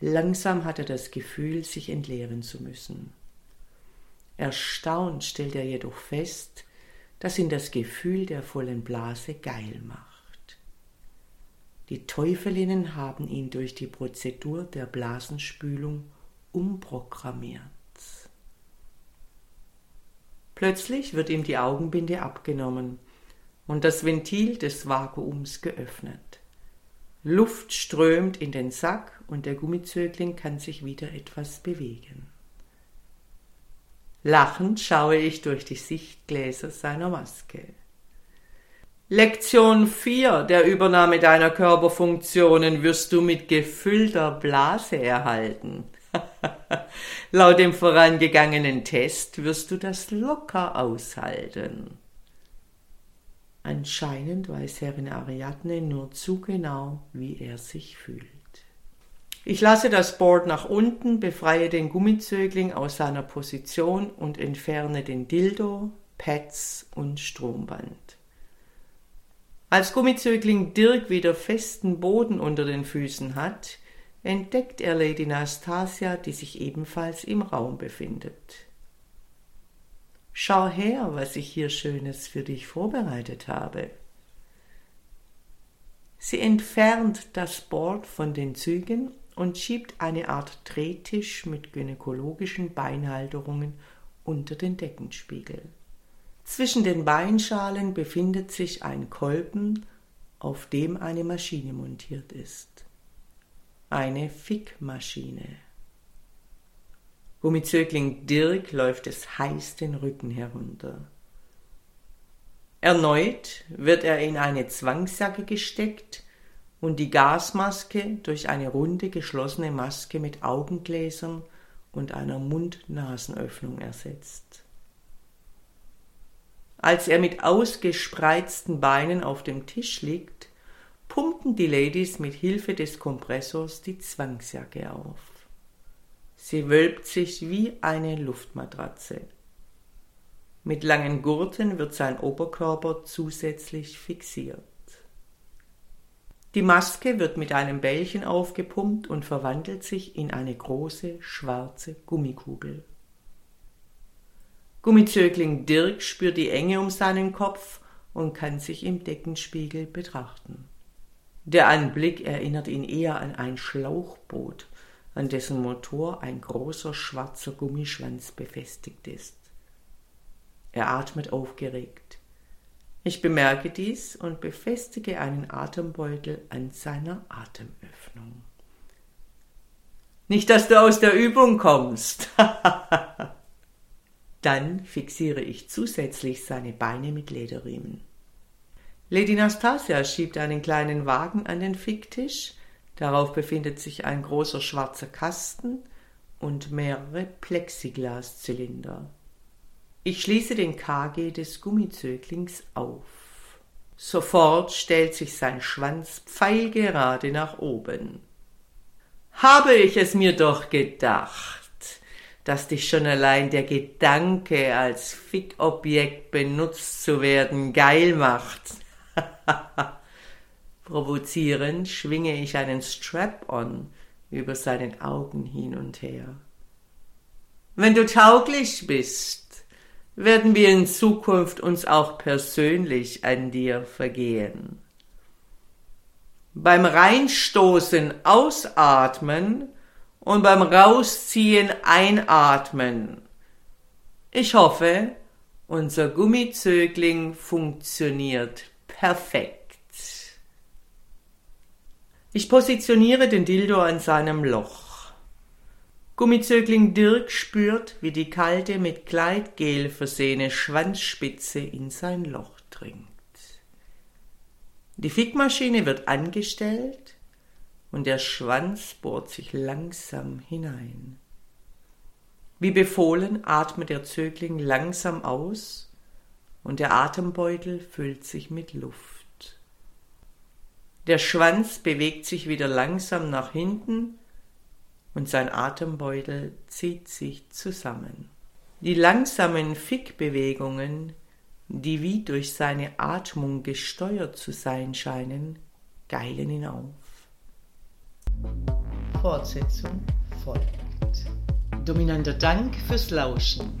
Langsam hat er das Gefühl, sich entleeren zu müssen. Erstaunt stellt er jedoch fest, dass ihn das Gefühl der vollen Blase geil macht. Die Teufelinnen haben ihn durch die Prozedur der Blasenspülung umprogrammiert. Plötzlich wird ihm die Augenbinde abgenommen und das Ventil des Vakuums geöffnet. Luft strömt in den Sack und der Gummizögling kann sich wieder etwas bewegen. Lachend schaue ich durch die Sichtgläser seiner Maske. Lektion 4 der Übernahme deiner Körperfunktionen wirst du mit gefüllter Blase erhalten. Laut dem vorangegangenen Test wirst du das locker aushalten. Anscheinend weiß Herrin Ariadne nur zu genau, wie er sich fühlt. Ich lasse das Board nach unten, befreie den Gummizögling aus seiner Position und entferne den Dildo, Pads und Stromband. Als Gummizögling Dirk wieder festen Boden unter den Füßen hat, entdeckt er Lady Nastasia, die sich ebenfalls im Raum befindet. Schau her, was ich hier Schönes für dich vorbereitet habe. Sie entfernt das Board von den Zügen und schiebt eine Art Drehtisch mit gynäkologischen Beinhalterungen unter den Deckenspiegel. Zwischen den Beinschalen befindet sich ein Kolben, auf dem eine Maschine montiert ist. Eine Fickmaschine. Gummizögling Dirk läuft es heiß den Rücken herunter. Erneut wird er in eine Zwangsjacke gesteckt und die Gasmaske durch eine runde geschlossene Maske mit Augengläsern und einer Mund-Nasenöffnung ersetzt. Als er mit ausgespreizten Beinen auf dem Tisch liegt, pumpen die Ladies mit Hilfe des Kompressors die Zwangsjacke auf. Sie wölbt sich wie eine Luftmatratze. Mit langen Gurten wird sein Oberkörper zusätzlich fixiert. Die Maske wird mit einem Bällchen aufgepumpt und verwandelt sich in eine große schwarze Gummikugel. Gummizögling Dirk spürt die Enge um seinen Kopf und kann sich im Deckenspiegel betrachten. Der Anblick erinnert ihn eher an ein Schlauchboot, an dessen Motor ein großer schwarzer Gummischwanz befestigt ist. Er atmet aufgeregt. Ich bemerke dies und befestige einen Atembeutel an seiner Atemöffnung. Nicht, dass du aus der Übung kommst. Dann fixiere ich zusätzlich seine Beine mit Lederriemen. Lady Nastasia schiebt einen kleinen Wagen an den Ficktisch, Darauf befindet sich ein großer schwarzer Kasten und mehrere Plexiglaszylinder. Ich schließe den KG des Gummizöglings auf. Sofort stellt sich sein Schwanz pfeilgerade nach oben. Habe ich es mir doch gedacht, dass dich schon allein der Gedanke, als Fickobjekt benutzt zu werden, geil macht. Provozierend schwinge ich einen Strap-on über seinen Augen hin und her. Wenn du tauglich bist, werden wir in Zukunft uns auch persönlich an dir vergehen. Beim Reinstoßen ausatmen und beim Rausziehen einatmen. Ich hoffe, unser Gummizögling funktioniert perfekt. Ich positioniere den Dildo an seinem Loch. Gummizögling Dirk spürt, wie die kalte, mit Kleidgel versehene Schwanzspitze in sein Loch dringt. Die Fickmaschine wird angestellt und der Schwanz bohrt sich langsam hinein. Wie befohlen atmet der Zögling langsam aus und der Atembeutel füllt sich mit Luft. Der Schwanz bewegt sich wieder langsam nach hinten und sein Atembeutel zieht sich zusammen. Die langsamen Fickbewegungen, die wie durch seine Atmung gesteuert zu sein scheinen, geilen ihn auf. Fortsetzung folgt. Dominanter Dank fürs Lauschen.